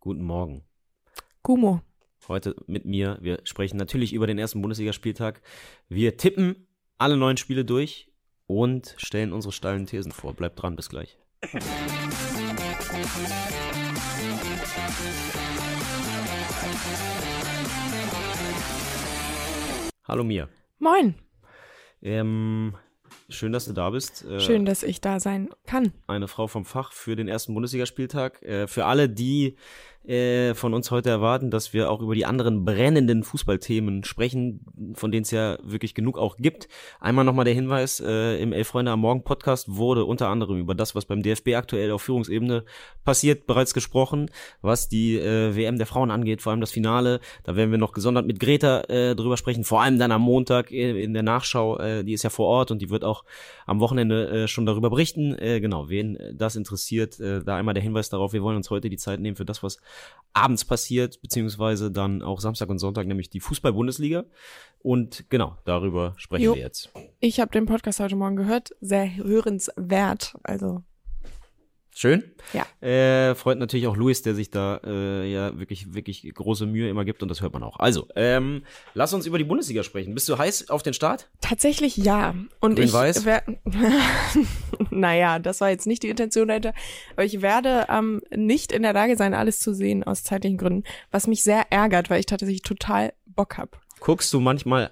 Guten Morgen. Gumo. Heute mit mir. Wir sprechen natürlich über den ersten Bundesligaspieltag. Wir tippen alle neun Spiele durch und stellen unsere steilen Thesen vor. Bleibt dran, bis gleich. Hallo Mia. Moin. Ähm, schön, dass du da bist. Äh, Schön, dass ich da sein kann. eine Frau vom Fach für den ersten Bundesligaspieltag. Äh, für alle, die äh, von uns heute erwarten, dass wir auch über die anderen brennenden Fußballthemen sprechen, von denen es ja wirklich genug auch gibt. Einmal nochmal der Hinweis, äh, im Elf Freunde am Morgen Podcast wurde unter anderem über das, was beim DFB aktuell auf Führungsebene passiert, bereits gesprochen, was die äh, WM der Frauen angeht, vor allem das Finale. Da werden wir noch gesondert mit Greta äh, drüber sprechen, vor allem dann am Montag äh, in der Nachschau, äh, die ist ja vor Ort und die wird auch am Wochenende äh, schon darüber berichten. Äh, genau, wen das interessiert, äh, da einmal der Hinweis darauf, wir wollen uns heute die Zeit nehmen für das, was abends passiert, beziehungsweise dann auch Samstag und Sonntag, nämlich die Fußball-Bundesliga. Und genau, darüber sprechen Jo. wir jetzt. Ich habe den Podcast heute Morgen gehört. Sehr hörenswert. Also, Schön. Ja. Äh, freut natürlich auch Luis, der sich da äh, ja wirklich, wirklich große Mühe immer gibt und das hört man auch. Also, ähm, lass uns über die Bundesliga sprechen. Bist du heiß auf den Start? tatsächlich ja. Und ich Grün-Weiß? wer- naja, das war jetzt nicht die Intention dahinter. Aber ich werde ähm, nicht in der Lage sein, alles zu sehen aus zeitlichen Gründen. Was mich sehr ärgert, weil ich tatsächlich total Bock hab. Guckst du manchmal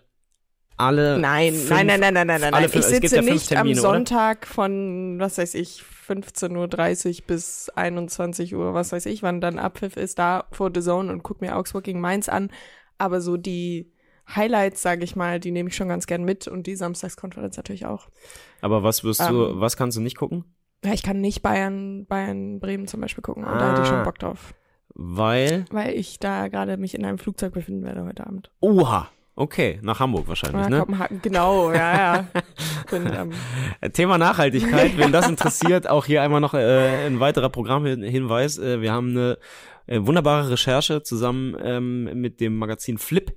alle Nein, fünf, nein, nein, nein, nein, nein, nein, alle fünf- Ich sitze ja nicht Termine, am oder? Sonntag von, was weiß ich, 15.30 Uhr bis 21 Uhr, was weiß ich, wann dann Abpfiff ist, da vor The Zone und guck mir Augsburg gegen Mainz an. Aber so die Highlights, sage ich mal, die nehme ich schon ganz gern mit und die Samstagskonferenz natürlich auch. Aber was wirst du, Ähm. was kannst du nicht gucken? Ja, ich kann nicht Bayern, Bayern, Bremen zum Beispiel gucken und da hätte ich Ah. schon Bock drauf. Weil, Weil ich da gerade mich in einem Flugzeug befinden werde heute Abend. oha, okay, nach Hamburg wahrscheinlich, ne? Kopenhagen, genau, ja, ja. Bin, ähm, Thema Nachhaltigkeit, wenn das interessiert, auch hier einmal noch äh, ein weiterer Programmhinweis. Äh, wir haben eine äh, wunderbare Recherche zusammen ähm, mit dem Magazin Flip,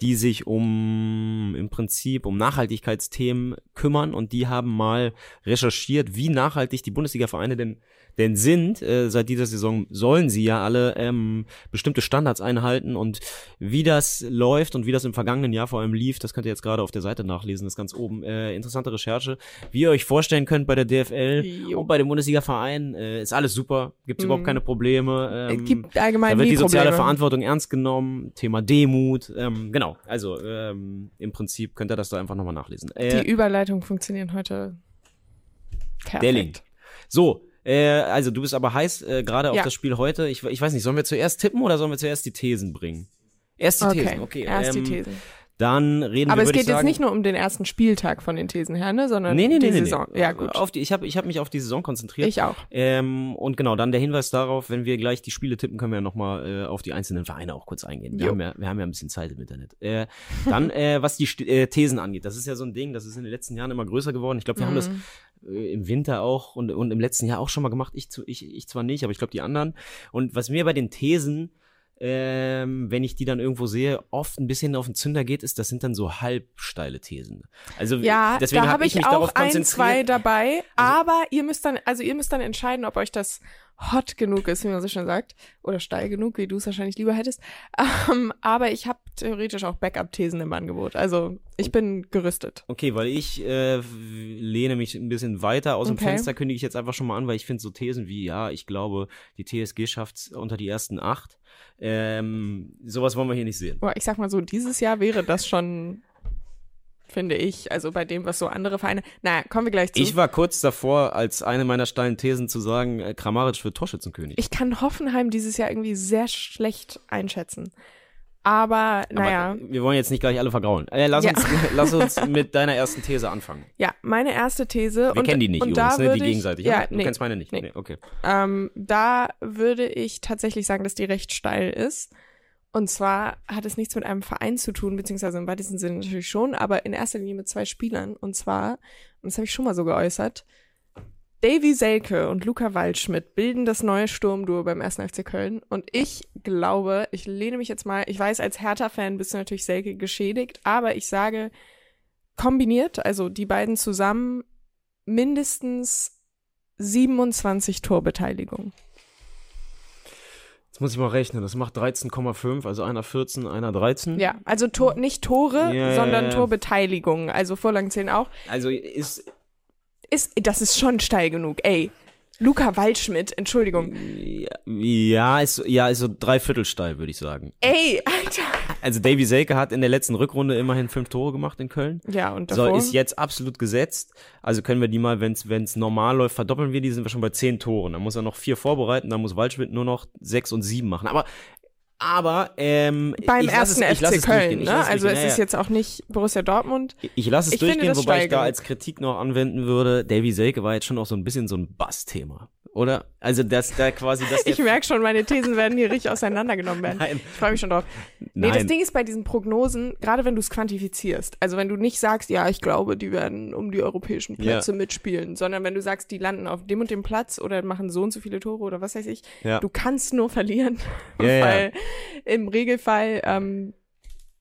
die sich um im Prinzip um Nachhaltigkeitsthemen kümmern und die haben mal recherchiert, wie nachhaltig die Bundesliga-Vereine denn denn sind. Äh, seit dieser Saison sollen sie ja alle ähm, bestimmte Standards einhalten und wie das läuft und wie das im vergangenen Jahr vor allem lief, das könnt ihr jetzt gerade auf der Seite nachlesen, das ist ganz oben. Äh, interessante Recherche. Wie ihr euch vorstellen könnt bei der DFL Jo. und bei dem Bundesliga-Verein, äh, ist alles super, überhaupt Mhm. keine Probleme. es Ähm, gibt allgemein da wird die soziale Probleme. Verantwortung ernst genommen, Thema Demut, ähm, genau. Also ähm, im Prinzip könnt ihr das da einfach nochmal nachlesen. Äh, Die Überleitung funktionieren heute perfekt. der Link. So, äh, also du bist aber heiß äh, gerade auf Ja. das Spiel heute. Ich, ich weiß nicht, sollen wir zuerst tippen oder sollen wir zuerst die Thesen bringen? Erst die Okay, Thesen, okay. erst ähm, die Thesen. Dann reden Aber wir, es geht ich jetzt sagen, nicht nur um den ersten Spieltag von den Thesen her, ne, sondern Nee, nee, nee, die nee, Saison. nee. Ja, gut. Auf die, ich habe ich hab mich auf die Saison konzentriert. ich auch. Ähm, und genau, dann der Hinweis darauf, wenn wir gleich die Spiele tippen, können wir ja nochmal äh, auf die einzelnen Vereine auch kurz eingehen. Wir Jo. haben, ja, wir haben ja ein bisschen Zeit im Internet. Äh, dann, äh, was die St äh, Thesen angeht, das ist ja so ein Ding, das ist in den letzten Jahren immer größer geworden. Ich glaube, wir haben das Mhm. Im Winter auch und, und im letzten Jahr auch schon mal gemacht. Ich, zu, ich, ich zwar nicht, aber ich glaube die anderen. Und was mir bei den Thesen, ähm, wenn ich die dann irgendwo sehe, oft ein bisschen auf den Zünder geht, ist, das sind dann so halbsteile Thesen. Also Ja, deswegen da habe habe ich ich mich auch darauf ein, konzentriert. zwei dabei, aber ihr müsst dann, also ihr müsst dann entscheiden, ob euch das hot genug ist, wie man so schön sagt, oder steil genug, wie du es wahrscheinlich lieber hättest. Ähm, aber ich habe theoretisch auch Backup-Thesen im Angebot. Also ich bin gerüstet. Okay, weil ich äh, lehne mich ein bisschen weiter aus dem Okay. Fenster, kündige ich jetzt einfach schon mal an, weil ich finde so Thesen wie, ja, ich glaube, die TSG schafft's unter die ersten acht. Ähm, sowas wollen wir hier nicht sehen. Boah, ich sag mal so, dieses Jahr wäre das schon, finde ich, also bei dem, was so andere Vereine. Na, kommen wir gleich zu. Ich war kurz davor, als eine meiner steilen Thesen zu sagen, äh, Kramaric wird Torschützenkönig. Ich kann Hoffenheim dieses Jahr irgendwie sehr schlecht einschätzen. Aber, naja, Aber wir wollen jetzt nicht gleich alle vergraulen. Äh, lass, Ja. uns, lass uns mit deiner ersten These anfangen. ja, meine erste These. Wir und, kennen die nicht übrigens, ne? Die ich, gegenseitig. Ja? Du nee, kennst meine nicht. nee. Nee, okay. Ähm, da würde ich tatsächlich sagen, dass die recht steil ist. Und zwar hat es nichts mit einem Verein zu tun, beziehungsweise im weitesten Sinne natürlich schon, aber in erster Linie mit zwei Spielern. Und zwar, und das habe ich schon mal so geäußert, Davy Selke und Luca Waldschmidt bilden das neue Sturmduo beim 1. FC Köln. Und ich glaube, ich lehne mich jetzt mal, ich weiß, als Hertha-Fan bist du natürlich Selke geschädigt, aber ich sage, kombiniert, also die beiden zusammen, mindestens 27 Torbeteiligung. Jetzt muss ich mal rechnen, das macht 13,5, also einer 14, einer 13. Ja, also Tor, nicht Tore, Ja, sondern. Torbeteiligung. Also Vorlagen zählen auch. Also ist, Ist, das ist schon steil genug, ey. Luca Waldschmidt, Entschuldigung. ja, ist, ja, ist so dreiviertel steil, würde ich sagen. Ey, Alter. Also Davy Selke hat in der letzten Rückrunde immerhin fünf Tore gemacht in Köln. Ja, und So, davor? ist jetzt absolut gesetzt. Also können wir die mal, wenn es normal läuft, verdoppeln wir die, sind wir schon bei zehn Toren. Dann muss er noch vier vorbereiten, dann muss Waldschmidt nur noch sechs und sieben machen. Aber, aber, ähm, beim ich ersten es, ich FC. Köln, Ich ne? Also es ist jetzt auch nicht Borussia Dortmund. ja. Ich lasse es ich durchgehen, wobei ich da als Kritik noch anwenden würde, Davy Selke war jetzt schon auch so ein bisschen so ein Bass-Thema. Oder? Also, dass da quasi, der Ich merke schon, meine Thesen werden hier richtig auseinandergenommen werden. Nein. Ich freue mich schon drauf. Nee, das Nein. Ding ist bei diesen Prognosen, gerade wenn du es quantifizierst, also wenn du nicht sagst, ja, ich glaube, die werden um die europäischen Plätze mitspielen, sondern wenn du sagst, die landen auf dem und dem Platz oder machen so und so viele Tore oder was weiß ich, Ja. du kannst nur verlieren, Ja, ja. weil im Regelfall, ähm,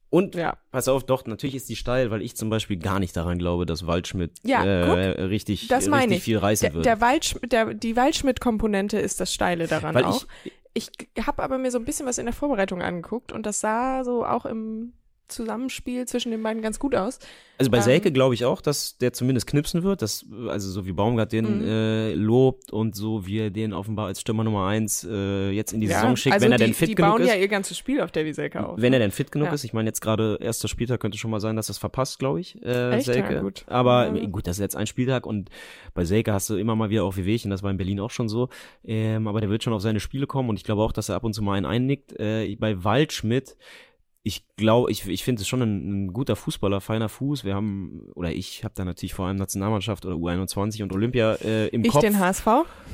Und ja, Pass auf, doch, natürlich ist die steil, weil ich zum Beispiel gar nicht daran glaube, dass Waldschmidt Ja, äh, richtig, das meine richtig ich. viel reißen der, wird. der Waldsch der, die Waldschmidt-Komponente ist das Steile daran Weil auch. Ich, ich habe aber mir so ein bisschen was in der Vorbereitung angeguckt und das sah so auch im Zusammenspiel zwischen den beiden ganz gut aus. also bei ähm, Selke glaube ich auch, dass der zumindest knipsen wird, dass, also so wie Baumgart den Mhm. äh, lobt und so wie er den offenbar als Stürmer Nummer eins äh, jetzt in die Saison schickt, also wenn er die, denn fit die genug bauen ist. ja ihr ganzes Spiel auf Davy Selke auf. Wenn er denn fit genug Ja. ist, ich meine jetzt gerade erster Spieltag könnte schon mal sein, dass das verpasst, glaube ich, äh, Echt? Ja, Selke. gut. Aber Ja. gut, das ist jetzt ein Spieltag und bei Selke hast du immer mal wieder auch Wehwehchen, das war in Berlin auch schon so. Ähm, aber der wird schon auf seine Spiele kommen und ich glaube auch, dass er ab und zu mal einen einnickt. Äh, bei Waldschmidt, ich glaube, ich, ich finde es schon ein, ein guter Fußballer, feiner Fuß. Wir haben, oder ich habe da natürlich vor allem Nationalmannschaft oder U21 und Olympia äh, im ich Kopf. den HSV.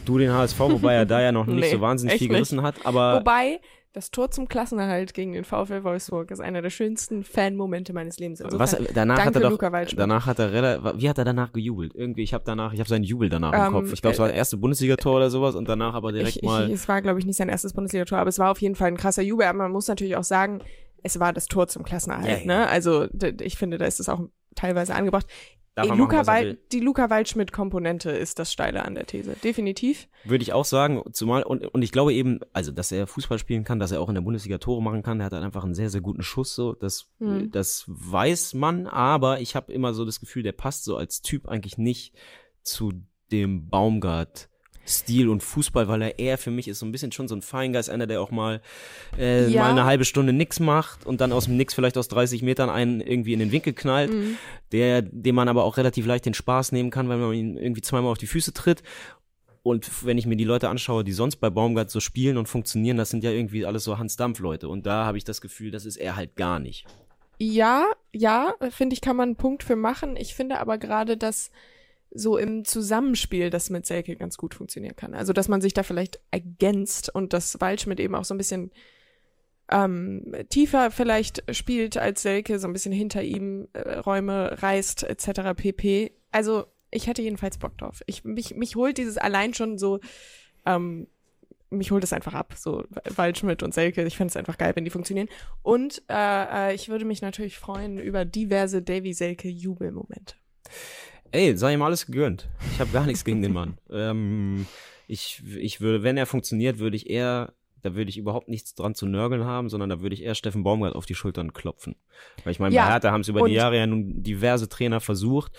du den HSV, wobei er da ja noch nicht Nee, so wahnsinnig viel nicht. gerissen hat. Aber Wobei, das Tor zum Klassenerhalt gegen den VfL Wolfsburg ist einer der schönsten Fan-Momente meines Lebens. Was, Insofern, danach hat danke, er doch, danach hat er rela- wie hat er danach gejubelt? Irgendwie, ich habe danach, ich habe seinen Jubel danach Ähm, im Kopf. Ich glaube, es war das erste Bundesligator oder sowas und danach aber direkt ich, mal. ich, es war, glaube ich, nicht sein erstes Bundesliga-Tor, aber es war auf jeden Fall ein krasser Jubel. Aber man muss natürlich auch sagen, es war das Tor zum Klassenerhalt. Ja, ja. Ne? Also ich finde, da ist es auch teilweise angebracht. Ey, er Luca er will. die Luca Waldschmidt-Komponente ist das Steile an der These. Definitiv. Würde ich auch sagen, zumal, und, und ich glaube eben, also, dass er Fußball spielen kann, dass er auch in der Bundesliga Tore machen kann, der hat halt einfach einen sehr, sehr guten Schuss, so, das, Mhm. das weiß man, aber ich habe immer so das Gefühl, der passt so als Typ eigentlich nicht zu dem Baumgart. Stil und Fußball, weil er eher für mich ist so ein bisschen schon so ein Feingeist, einer, der auch mal, äh, Ja. mal eine halbe Stunde nix macht und dann aus dem Nix vielleicht aus 30 Metern einen irgendwie in den Winkel knallt, Mhm. der, dem man aber auch relativ leicht den Spaß nehmen kann, weil man ihn irgendwie zweimal auf die Füße tritt. Und wenn ich mir die Leute anschaue, die sonst bei Baumgart so spielen und funktionieren, das sind ja irgendwie alles so Hans-Dampf-Leute. Und da habe ich das Gefühl, das ist er halt gar nicht. Ja, ja, finde ich, kann man einen Punkt für machen. Ich finde aber gerade, dass so im Zusammenspiel das mit Selke ganz gut funktionieren kann. Also, dass man sich da vielleicht ergänzt und dass Waldschmidt eben auch so ein bisschen ähm, tiefer vielleicht spielt als Selke, so ein bisschen hinter ihm äh, Räume reißt etc. pp. Also, ich hätte jedenfalls Bock drauf. Ich, mich, mich holt dieses allein schon so, ähm, mich holt es einfach ab, so Waldschmidt und Selke. Ich finde es einfach geil, wenn die funktionieren. Und äh, äh, ich würde mich natürlich freuen über diverse Davy Selke Jubelmomente. Ey, sei ihm alles gegönnt. Ich habe gar nichts gegen den Mann. Ähm, ich, ich würde, wenn er funktioniert, würde ich eher, da würde ich überhaupt nichts dran zu nörgeln haben, sondern da würde ich eher Steffen Baumgart auf die Schultern klopfen. Weil ich meine, Ja, bei Hertha haben es über die Jahre ja nun diverse Trainer versucht.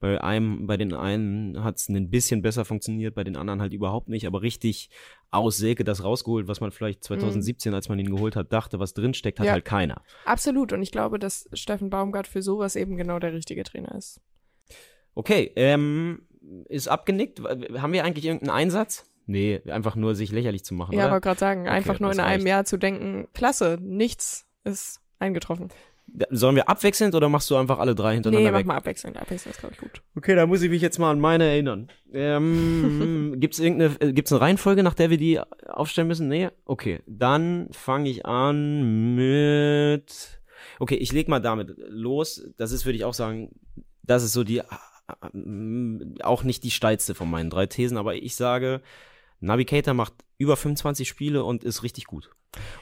Bei einem, bei den einen hat es ein bisschen besser funktioniert, bei den anderen halt überhaupt nicht, aber richtig aus Selke das rausgeholt, was man vielleicht 2017, als man ihn geholt hat, dachte, was drinsteckt, hat Ja. halt keiner. Absolut. Und ich glaube, dass Steffen Baumgart für sowas eben genau der richtige Trainer ist. Okay, ähm, ist abgenickt. Haben wir eigentlich irgendeinen Einsatz? Nee, einfach nur sich lächerlich zu machen, Ja, aber gerade sagen, Okay, einfach nur in einem reicht. Jahr zu denken, klasse, nichts ist eingetroffen. Sollen wir abwechselnd oder machst du einfach alle drei hintereinander Nee, mach weg? mal abwechselnd. Abwechselnd ist, glaube ich, gut. Okay, da muss ich mich jetzt mal an meine erinnern. Ähm, gibt's irgendeine, äh, gibt's eine Reihenfolge, nach der wir die aufstellen müssen? Nee? Okay, dann fange ich an mit, okay, ich leg mal damit los. Das ist, würde ich auch sagen, das ist so die, auch nicht die steilste von meinen drei Thesen, aber ich sage, Navigator macht über 25 Spiele und ist richtig gut.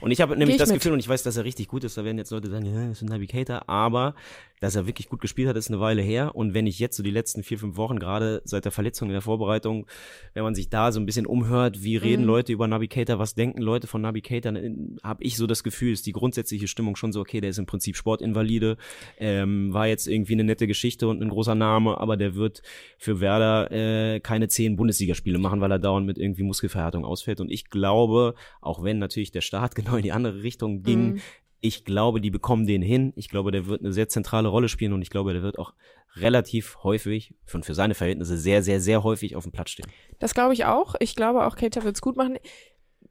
Und ich habe nämlich ich das mit. Gefühl, und ich weiß, dass er richtig gut ist, da werden jetzt Leute sagen, ja, das ist ein Navigator, aber dass er wirklich gut gespielt hat, ist eine Weile her. Und wenn ich jetzt so die letzten vier, fünf Wochen, gerade seit der Verletzung in der Vorbereitung, wenn man sich da so ein bisschen umhört, wie reden Mhm. Leute über Navigator, was denken Leute von Navigator, dann habe ich so das Gefühl, ist die grundsätzliche Stimmung schon so, okay, der ist im Prinzip Sportinvalide, ähm, war jetzt irgendwie eine nette Geschichte und ein großer Name, aber der wird für Werder äh, keine zehn Bundesligaspiele machen, weil er dauernd mit irgendwie Muskelverhärtung ausfällt. Und ich glaube, auch wenn natürlich der Start genau in die andere Richtung ging, Mhm. ich glaube, die bekommen den hin. Ich glaube, der wird eine sehr zentrale Rolle spielen und ich glaube, der wird auch relativ häufig, und für seine Verhältnisse sehr, sehr, sehr häufig auf dem Platz stehen. Das glaube ich auch. Ich glaube auch, Keita wird's gut machen.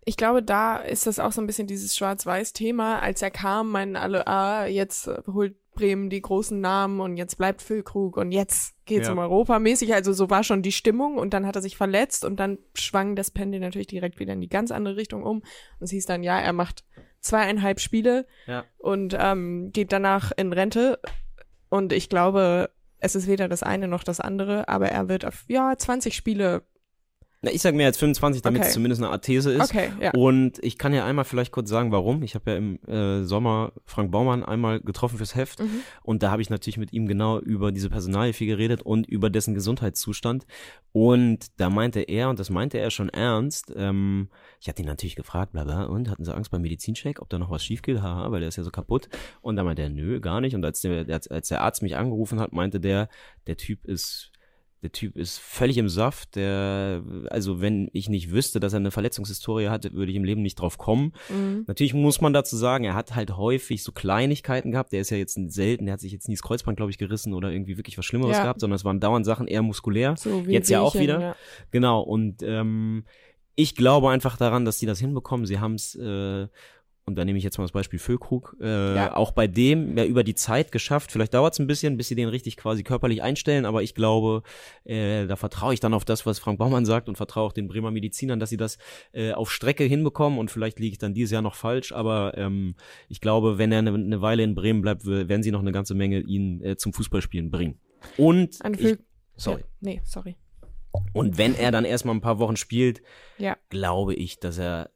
Ich glaube, da ist das auch so ein bisschen dieses Schwarz-Weiß-Thema. Als er kam, meinen alle, ah, jetzt äh, holt Bremen die großen Namen und jetzt bleibt Füllkrug und jetzt geht's Ja. um Europa mäßig. Also so war schon die Stimmung und dann hat er sich verletzt und dann schwang das Pendel natürlich direkt wieder in die ganz andere Richtung um. Und es hieß dann, ja, er macht zweieinhalb Spiele Ja. und ähm, geht danach in Rente. Und ich glaube, es ist weder das eine noch das andere, aber er wird auf, ja, 20 Spiele. Na, ich sage mehr als 25, damit Okay. es zumindest eine Art These ist. Okay, ja. Und ich kann ja einmal vielleicht kurz sagen, warum. Ich habe ja im äh, Sommer Frank Baumann einmal getroffen fürs Heft Mhm. und da habe ich natürlich mit ihm genau über diese Personalie viel geredet und über dessen Gesundheitszustand. Und da meinte er, und das meinte er schon ernst, ähm, ich hatte ihn natürlich gefragt, bla bla, und hatten sie Angst beim Medizincheck, ob da noch was schief geht, haha, weil der ist ja so kaputt. Und da meinte er, nö, gar nicht. Und als der, als, als der Arzt mich angerufen hat, meinte der, der Typ ist der Typ ist völlig im Saft. Der, also wenn ich nicht wüsste, dass er eine Verletzungshistorie hatte, würde ich im Leben nicht drauf kommen. Mhm. Natürlich muss man dazu sagen, er hat halt häufig so Kleinigkeiten gehabt. Der ist ja jetzt selten, der hat sich jetzt nie das Kreuzband, glaube ich, gerissen oder irgendwie wirklich was Schlimmeres Ja. gehabt, sondern es waren dauernd Sachen eher muskulär. So wie Jetzt ja auch wieder. Ja. Genau, und ähm, ich glaube einfach daran, dass die das hinbekommen. Sie haben es, äh, und da nehme ich jetzt mal das Beispiel Füllkrug, äh, Ja. auch bei dem ja über die Zeit geschafft. Vielleicht dauert es ein bisschen, bis sie den richtig quasi körperlich einstellen, aber ich glaube, äh, da vertraue ich dann auf das, was Frank Baumann sagt und vertraue auch den Bremer Medizinern, dass sie das äh, auf Strecke hinbekommen und vielleicht liege ich dann dieses Jahr noch falsch, aber ähm, ich glaube, wenn er eine, eine Weile in Bremen bleibt, werden sie noch eine ganze Menge ihn äh, zum Fußballspielen bringen. Und ich, sorry. Ja, nee, sorry. Und wenn er dann erstmal ein paar Wochen spielt, Ja. glaube ich, dass er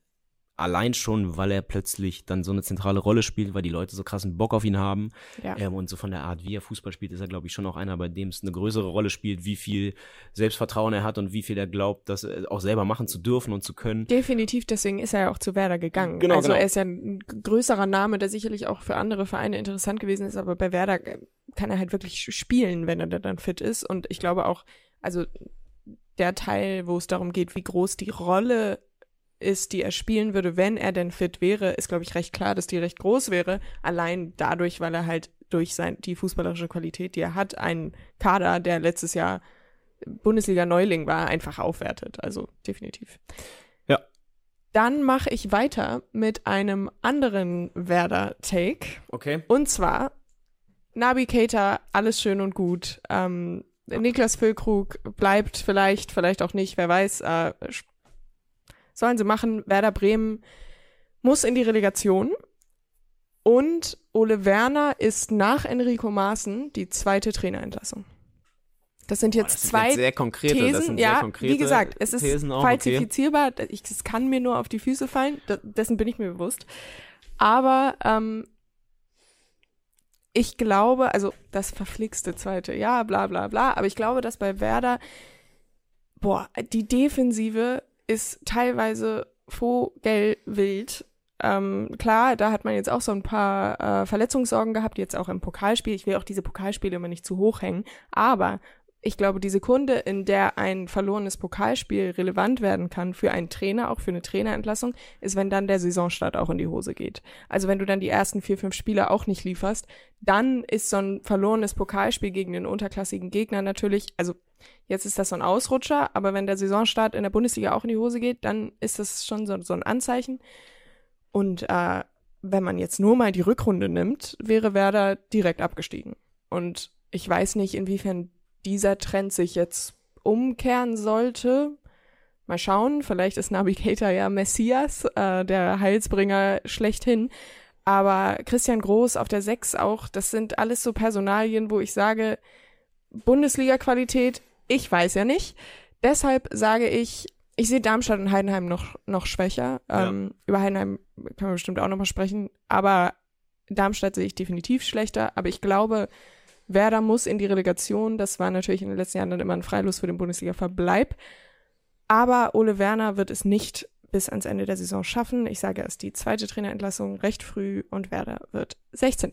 allein schon, weil er plötzlich dann so eine zentrale Rolle spielt, weil die Leute so krassen Bock auf ihn haben Ja. ähm, und so von der Art, wie er Fußball spielt, ist er, glaube ich, schon auch einer, bei dem es eine größere Rolle spielt, wie viel Selbstvertrauen er hat und wie viel er glaubt, das äh, auch selber machen zu dürfen und zu können. Definitiv, deswegen ist er ja auch zu Werder gegangen. Genau, also genau. er ist ja ein größerer Name, der sicherlich auch für andere Vereine interessant gewesen ist, aber bei Werder äh, kann er halt wirklich spielen, wenn er da dann fit ist. Und ich glaube auch, also der Teil, wo es darum geht, wie groß die Rolle ist, die er spielen würde, wenn er denn fit wäre, ist, glaube ich, recht klar, dass die recht groß wäre. Allein dadurch, weil er halt durch sein, die fußballerische Qualität, die er hat, einen Kader, der letztes Jahr Bundesliga-Neuling war, einfach aufwertet. Also definitiv. Ja. Dann mache ich weiter mit einem anderen Werder-Take. Okay. Und zwar Nabi Keita, alles schön und gut. Ähm, Niklas Füllkrug bleibt vielleicht, vielleicht auch nicht, wer weiß. Äh, sollen sie machen. Werder Bremen muss in die Relegation. Und Ole Werner ist nach Enrico Maaßen die zweite Trainerentlassung. Das sind jetzt das sind zwei jetzt sehr konkrete, Thesen, das sind ja, konkrete wie gesagt, es ist auch, okay. falsifizierbar. Ich, es kann mir nur auf die Füße fallen. Dessen bin ich mir bewusst. Aber ähm, ich glaube, also das verflixte zweite, ja, bla bla bla. Aber ich glaube, dass bei Werder, boah, die Defensive ist teilweise vogelwild. Ähm, klar, da hat man jetzt auch so ein paar äh, Verletzungssorgen gehabt, jetzt auch im Pokalspiel. Ich will auch diese Pokalspiele immer nicht zu hoch hängen. Aber ich glaube, die Sekunde, in der ein verlorenes Pokalspiel relevant werden kann für einen Trainer, auch für eine Trainerentlassung, ist, wenn dann der Saisonstart auch in die Hose geht. Also wenn du dann die ersten vier, fünf Spiele auch nicht lieferst, dann ist so ein verlorenes Pokalspiel gegen den unterklassigen Gegner natürlich, also jetzt ist das so ein Ausrutscher, aber wenn der Saisonstart in der Bundesliga auch in die Hose geht, dann ist das schon so, so ein Anzeichen. Und äh, wenn man jetzt nur mal die Rückrunde nimmt, wäre Werder direkt abgestiegen. Und ich weiß nicht, inwiefern dieser Trend sich jetzt umkehren sollte. Mal schauen, vielleicht ist Navigator ja Messias, äh, der Heilsbringer schlechthin. Aber Christian Groß auf der 6 auch, das sind alles so Personalien, wo ich sage, Bundesliga-Qualität, ich weiß ja nicht. Deshalb sage ich, ich sehe Darmstadt und Heidenheim noch, noch schwächer. Ja. Ähm, über Heidenheim können wir bestimmt auch nochmal sprechen. Aber Darmstadt sehe ich definitiv schlechter. Aber ich glaube, Werder muss in die Relegation. Das war natürlich in den letzten Jahren dann immer ein Freilos für den Bundesliga-Verbleib. Aber Ole Werner wird es nicht bis ans Ende der Saison schaffen. Ich sage, es ist die zweite Trainerentlassung recht früh und Werder wird 16.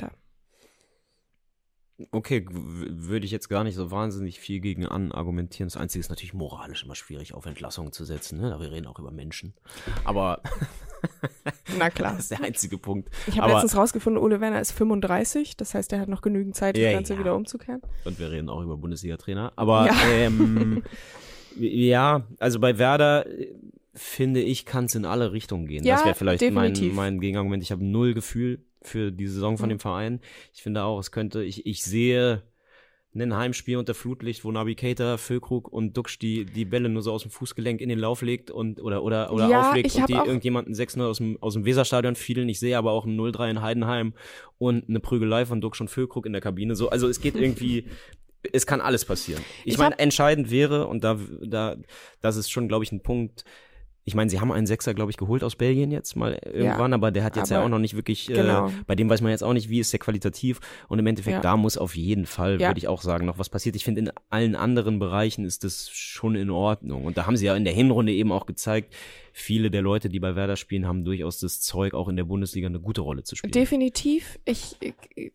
Okay, würde ich jetzt gar nicht so wahnsinnig viel gegen an argumentieren. Das Einzige ist natürlich moralisch immer schwierig, auf Entlassungen zu setzen. Ne? Wir reden auch über Menschen. Aber Na das klar. ist der einzige Punkt. Ich habe letztens rausgefunden, Ole Werner ist 35. Das heißt, er hat noch genügend Zeit, das Ja, Ganze ja. wieder umzukehren. Und wir reden auch über Bundesliga-Trainer. Aber Ja. ähm, ja, also bei Werder äh, finde ich, kann es in alle Richtungen gehen. das Ja, wäre vielleicht mein, mein Gegenargument. Ich habe null Gefühl für die Saison von Mhm. dem Verein. Ich finde auch, es könnte, ich, ich sehe ein Heimspiel unter Flutlicht, wo Navigator, Füllkrug und Duxch die, die Bälle nur so aus dem Fußgelenk in den Lauf legt und oder oder oder Ja, auflegt und die irgendjemanden 6-0 aus dem, aus dem Weserstadion fielen. Ich sehe aber auch ein 0-3 in Heidenheim und eine Prügelei von Duxch und Füllkrug in der Kabine. So, also es geht irgendwie, es kann alles passieren. Ich, Ich meine, entscheidend wäre, und da, da, das ist schon, glaube ich, ein Punkt, ich meine, sie haben einen Sechser, glaube ich, geholt aus Belgien jetzt mal irgendwann, aber der hat jetzt ja auch noch nicht wirklich, genau. äh, bei dem weiß man jetzt auch nicht, wie ist der qualitativ. Und im Endeffekt, Ja. da muss auf jeden Fall, Ja. würde ich auch sagen, noch was passiert. Ich finde, in allen anderen Bereichen ist das schon in Ordnung. Und da haben sie ja in der Hinrunde eben auch gezeigt, viele der Leute, die bei Werder spielen, haben durchaus das Zeug, auch in der Bundesliga eine gute Rolle zu spielen. Definitiv. Ich, ich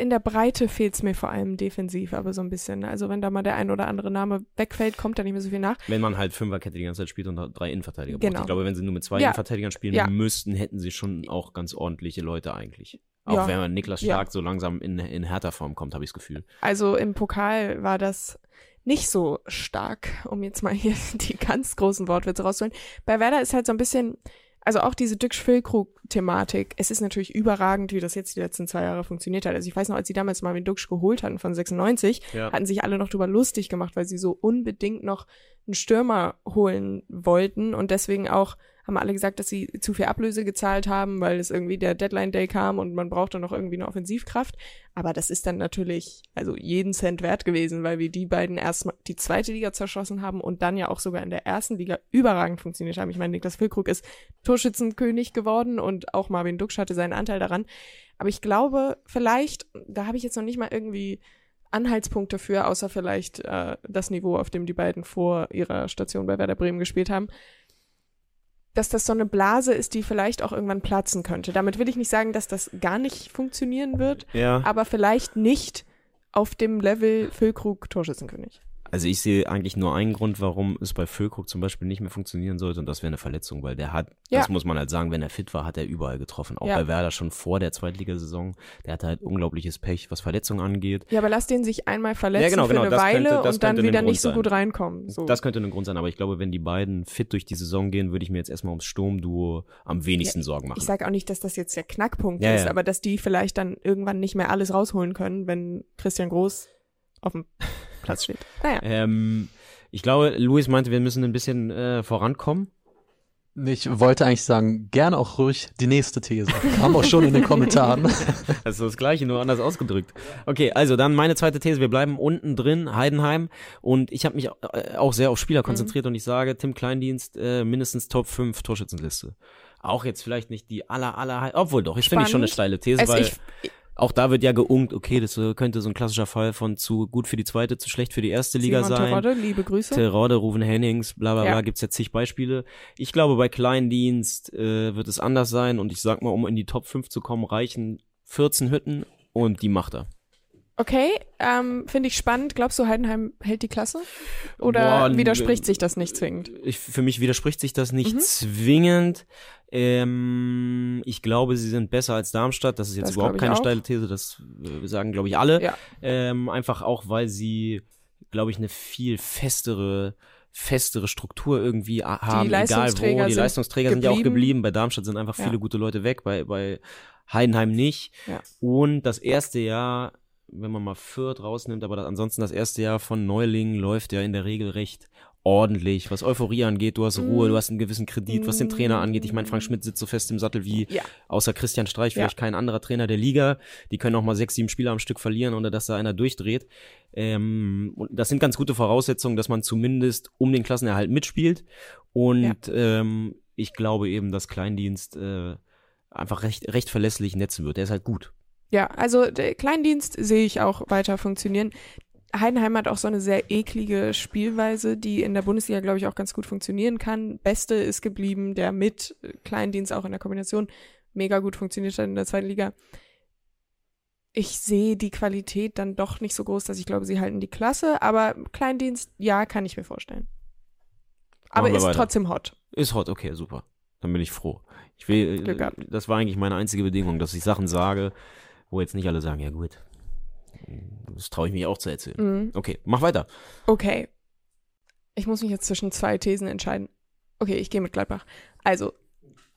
in der Breite fehlt es mir vor allem defensiv, aber so ein bisschen. Also wenn da mal der ein oder andere Name wegfällt, kommt da nicht mehr so viel nach. Wenn man halt Fünferkette die ganze Zeit spielt und drei Innenverteidiger braucht. Genau. Ich glaube, wenn sie nur mit zwei Ja. Innenverteidigern spielen Ja. müssten, hätten sie schon auch ganz ordentliche Leute eigentlich. Auch Ja. wenn man Niklas. Stark so langsam in, in härter Form kommt, habe ich das Gefühl. Also im Pokal war das nicht so stark, um jetzt mal hier die ganz großen Wortwitze rauszuholen. Bei Werder ist halt so ein bisschen, also auch diese Duxch-Füllkrug-Thematik. Es ist natürlich überragend, wie das jetzt die letzten zwei Jahre funktioniert hat. Also ich weiß noch, als sie damals mal den Duxch geholt hatten von 96, Ja. hatten sich alle noch drüber lustig gemacht, weil sie so unbedingt noch einen Stürmer holen wollten und deswegen auch haben alle gesagt, dass sie zu viel Ablöse gezahlt haben, weil es irgendwie der Deadline Day kam und man brauchte noch irgendwie eine Offensivkraft. Aber das ist dann natürlich also jeden Cent wert gewesen, weil wir die beiden erstmal die zweite Liga zerschossen haben und dann ja auch sogar in der ersten Liga überragend funktioniert haben. Ich meine, Niklas Füllkrug ist Torschützenkönig geworden und auch Marvin Duksch hatte seinen Anteil daran. Aber ich glaube, vielleicht, da habe ich jetzt noch nicht mal irgendwie Anhaltspunkte für, außer vielleicht äh, das Niveau, auf dem die beiden vor ihrer Station bei Werder Bremen gespielt haben, dass das so eine Blase ist, die vielleicht auch irgendwann platzen könnte. Damit will ich nicht sagen, dass das gar nicht funktionieren wird, Ja. aber vielleicht nicht auf dem Level Füllkrug Torschützenkönig. Also ich sehe eigentlich nur einen Grund, warum es bei Füllkrug zum Beispiel nicht mehr funktionieren sollte und das wäre eine Verletzung, weil der hat, Ja. das muss man halt sagen, wenn er fit war, hat er überall getroffen. Auch Ja. bei Werder schon vor der Zweitligasaison. Der hatte halt unglaubliches Pech, was Verletzungen angeht. Ja, aber lass den sich einmal verletzen Ja, genau, für genau, eine Weile könnte- und dann wieder nicht so gut reinkommen. So. Das könnte ein Grund sein, aber ich glaube, wenn die beiden fit durch die Saison gehen, würde ich mir jetzt erstmal ums Sturmduo am wenigsten Sorgen machen. ich sage auch nicht, dass das jetzt der Knackpunkt ist, aber dass die vielleicht dann irgendwann nicht mehr alles rausholen können, wenn Christian Groß auf dem Platz steht. Naja. Ähm, ich glaube, Luis meinte, wir müssen ein bisschen äh, vorankommen. Ich wollte eigentlich sagen, gerne auch ruhig die nächste These. Kam auch schon in den Kommentaren. Das ist das Gleiche, nur anders ausgedrückt. Okay, also dann meine zweite These. Wir bleiben unten drin, Heidenheim. Und ich habe mich äh, auch sehr auf Spieler konzentriert und ich sage, Tim Kleindienst äh, mindestens Top 5 Torschützenliste. Auch jetzt vielleicht nicht die aller, aller, obwohl doch, ich finde ich schon eine steile These, Also weil ich, auch da wird ja geungt, okay, das könnte so ein klassischer Fall von zu gut für die zweite, zu schlecht für die erste Liga Simon sein. Terodde, liebe Grüße. Terodde, Ruven Hennings, bla bla bla, Ja. gibt's ja zig Beispiele. Ich glaube, bei Kleindienst äh, wird es anders sein und ich sag mal, um in die Top 5 zu kommen, reichen 14 Hütten und die macht er. Okay, ähm, finde ich spannend. Glaubst du, Heidenheim hält die Klasse? Oder Boah, widerspricht sich das nicht zwingend? Ich, für mich widerspricht sich das nicht Mhm. zwingend. Ähm, ich glaube, sie sind besser als Darmstadt. Das ist jetzt Das überhaupt keine auch. steile These, das äh, sagen, glaube ich, alle. Ja. Ähm, einfach auch, weil sie, glaube ich, eine viel festere festere Struktur irgendwie haben, egal Leistungsträger wo. Die sind Leistungsträger sind ja auch geblieben. geblieben. Bei Darmstadt sind einfach Ja. viele gute Leute weg, bei, bei Heidenheim nicht. Ja. Und das erste Jahr, wenn man mal Fürth rausnimmt, aber das, ansonsten das erste Jahr von Neulingen läuft ja in der Regel recht ordentlich, was Euphorie angeht, du hast Ruhe, Mm. du hast einen gewissen Kredit, was den Trainer angeht. Ich meine, Frank Schmidt sitzt so fest im Sattel wie Ja. außer Christian Streich Ja. vielleicht kein anderer Trainer der Liga. Die können auch mal sechs, sieben Spieler am Stück verlieren, ohne dass da einer durchdreht. Ähm, das sind ganz gute Voraussetzungen, dass man zumindest um den Klassenerhalt mitspielt. Und ähm, ich glaube eben, dass Kleindienst äh, einfach recht, recht verlässlich netzen wird. Der ist halt gut. Ja, also der Kleindienst sehe ich auch weiter funktionieren. Heidenheim hat auch so eine sehr eklige Spielweise, die in der Bundesliga, glaube ich, auch ganz gut funktionieren kann. Beste ist geblieben, der mit Kleindienst auch in der Kombination mega gut funktioniert hat in der zweiten Liga. Ich sehe die Qualität dann doch nicht so groß, dass ich glaube, sie halten die Klasse, aber Kleindienst, ja, kann ich mir vorstellen. Aber ist weiter. trotzdem hot. Ist hot, okay, super. Dann bin ich froh. Ich will, das war eigentlich meine einzige Bedingung, dass ich Sachen sage, wo jetzt nicht alle sagen, ja gut, das traue ich mich auch zu erzählen. Mhm. Okay, mach weiter. Okay. Ich muss mich jetzt zwischen zwei Thesen entscheiden. Okay, ich gehe mit Gladbach. Also,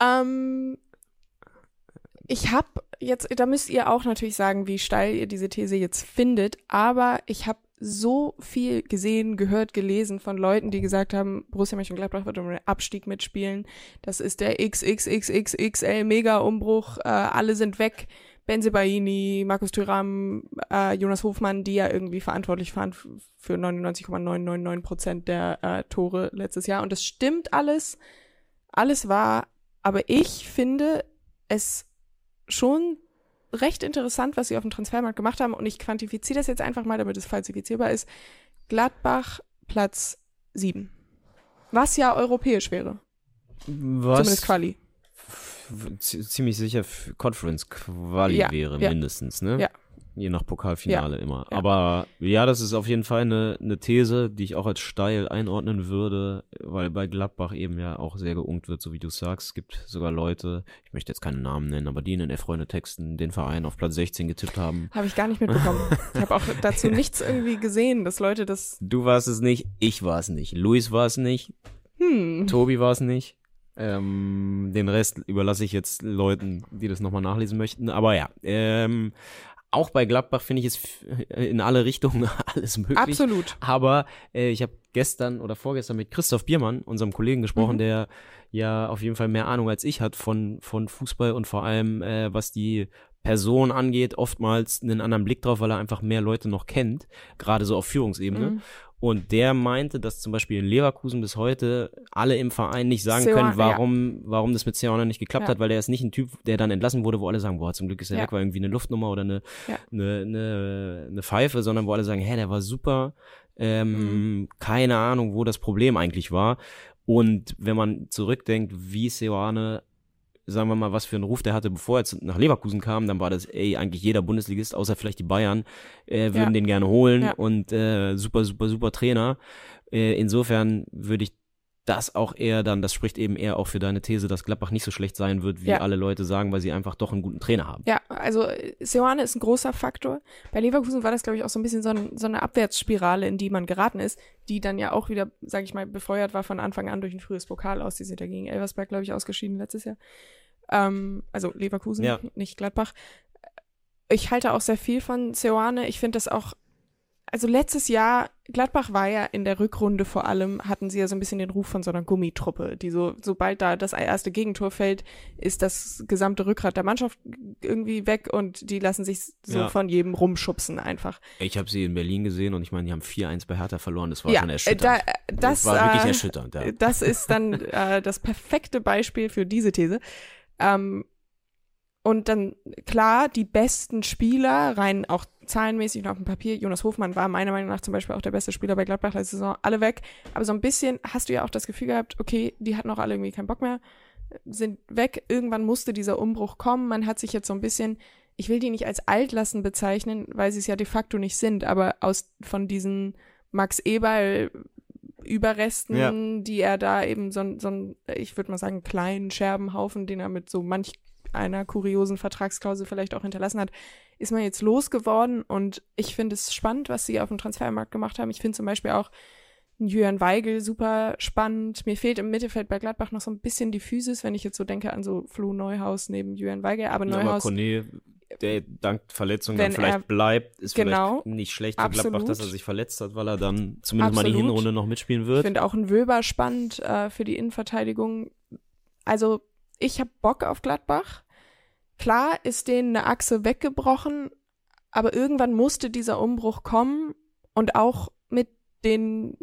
ähm, ich habe jetzt, da müsst ihr auch natürlich sagen, wie steil ihr diese These jetzt findet, aber ich habe so viel gesehen, gehört, gelesen von Leuten, die gesagt haben, Borussia Mönchengladbach wird um den Abstieg mitspielen. Das ist der XXXXXL Mega-Umbruch. Äh, alle sind weg. Benzebaini, Markus Thüram, äh, Jonas Hofmann, die ja irgendwie verantwortlich waren für 99,999 Prozent der äh, Tore letztes Jahr. Und das stimmt alles. Alles war. Aber ich finde es schon recht interessant, was sie auf dem Transfermarkt gemacht haben. Und ich quantifiziere das jetzt einfach mal, damit es falsifizierbar ist. Gladbach Platz 7. Was ja europäisch wäre. Was Zumindest Quali. Ziemlich sicher Conference Quali Ja, wäre ja. mindestens, ne? Ja. Je nach Pokalfinale immer. Aber ja, das ist auf jeden Fall eine, eine These, die ich auch als steil einordnen würde, weil bei Gladbach eben ja auch sehr geungt wird, so wie du sagst. Es gibt sogar Leute, ich möchte jetzt keine Namen nennen, aber die in den Erfreunde-Texten den Verein auf Platz 16 getippt haben. Habe ich gar nicht mitbekommen. ich habe auch dazu nichts irgendwie gesehen, dass Leute das. Du warst es nicht, ich war es nicht, Luis war es nicht, Hm. Tobi war es nicht. Ähm, den Rest überlasse ich jetzt Leuten, die das nochmal nachlesen möchten. Aber ja, ähm, auch bei Gladbach finde ich es in alle Richtungen alles möglich. Absolut. Aber äh, ich habe gestern oder vorgestern mit Christoph Biermann, unserem Kollegen, gesprochen, Mhm. der ja auf jeden Fall mehr Ahnung als ich hat von, von Fußball und vor allem, äh, was die Person angeht, oftmals einen anderen Blick drauf, weil er einfach mehr Leute noch kennt, gerade so auf Führungsebene. Mhm. Und der meinte, dass zum Beispiel in Leverkusen bis heute alle im Verein nicht sagen Seoane, können, warum, warum das mit Seoane nicht geklappt Ja. hat, weil der ist nicht ein Typ, der dann entlassen wurde, wo alle sagen, boah, zum Glück ist er Ja. weg, war irgendwie eine Luftnummer oder eine, Ja. eine, eine, eine Pfeife, sondern wo alle sagen, hä, der war super, ähm, Mhm. keine Ahnung, wo das Problem eigentlich war. Und wenn man zurückdenkt, wie Seoane sagen wir mal, was für einen Ruf der hatte, bevor er nach Leverkusen kam, dann war das, ey, eigentlich jeder Bundesligist, außer vielleicht die Bayern, äh, würden Ja. den gerne holen Ja. und äh, super, super, super Trainer. Äh, insofern würde ich das auch eher dann, das spricht eben eher auch für deine These, dass Gladbach nicht so schlecht sein wird, wie Ja. alle Leute sagen, weil sie einfach doch einen guten Trainer haben. Ja, also äh, Seoane ist ein großer Faktor. Bei Leverkusen war das, glaube ich, auch so ein bisschen so, ein, so eine Abwärtsspirale, in die man geraten ist, die dann ja auch wieder, sage ich mal, befeuert war von Anfang an durch ein frühes Pokal aus. Die sind ja gegen Elversberg, glaube ich, ausgeschieden letztes Jahr. Ähm, also Leverkusen, Ja. nicht Gladbach. Ich halte auch sehr viel von Seoane. Ich finde das auch, also letztes Jahr, Gladbach war ja in der Rückrunde vor allem, hatten sie ja so ein bisschen den Ruf von so einer Gummitruppe, die so, sobald da das erste Gegentor fällt, ist das gesamte Rückgrat der Mannschaft irgendwie weg und die lassen sich so Ja. von jedem rumschubsen einfach. Ich habe sie in Berlin gesehen und ich meine, die haben 4-1 bei Hertha verloren, das war ja, schon äh, erschütternd. da, äh, das, war wirklich äh, erschütternd, ja. Das ist dann äh, das perfekte Beispiel für diese These. Ähm, und dann, klar, die besten Spieler, rein auch zahlenmäßig noch auf dem Papier, Jonas Hofmann war meiner Meinung nach zum Beispiel auch der beste Spieler bei Gladbach letzte Saison, alle weg. Aber so ein bisschen hast du ja auch das Gefühl gehabt, okay, die hatten auch alle irgendwie keinen Bock mehr, sind weg. Irgendwann musste dieser Umbruch kommen. Man hat sich jetzt so ein bisschen, ich will die nicht als Altlassen bezeichnen, weil sie es ja de facto nicht sind, aber aus von diesen Max Eberl Überresten, Ja. die er da eben so, ein- so ein, ich würde mal sagen, kleinen Scherbenhaufen, den er mit so manch einer kuriosen Vertragsklausel vielleicht auch hinterlassen hat, ist man jetzt losgeworden und ich finde es spannend, was sie auf dem Transfermarkt gemacht haben. Ich finde zum Beispiel auch Jürgen Weigel super spannend. Mir fehlt im Mittelfeld bei Gladbach noch so ein bisschen die Physis, wenn ich jetzt so denke an so Flo Neuhaus neben Jürgen Weigel, aber aber Neuhaus Kone der dank Verletzung dann vielleicht er- bleibt, ist Genau. vielleicht nicht schlecht für Gladbach, Absolut. dass er sich verletzt hat, weil er dann zumindest mal die Absolut. Hinrunde noch mitspielen Ich wird. finde auch ein Wöber spannend äh, für die Innenverteidigung. Also ich habe Bock auf Gladbach. Klar ist denen eine Achse weggebrochen, aber irgendwann musste dieser Umbruch kommen und auch mit den,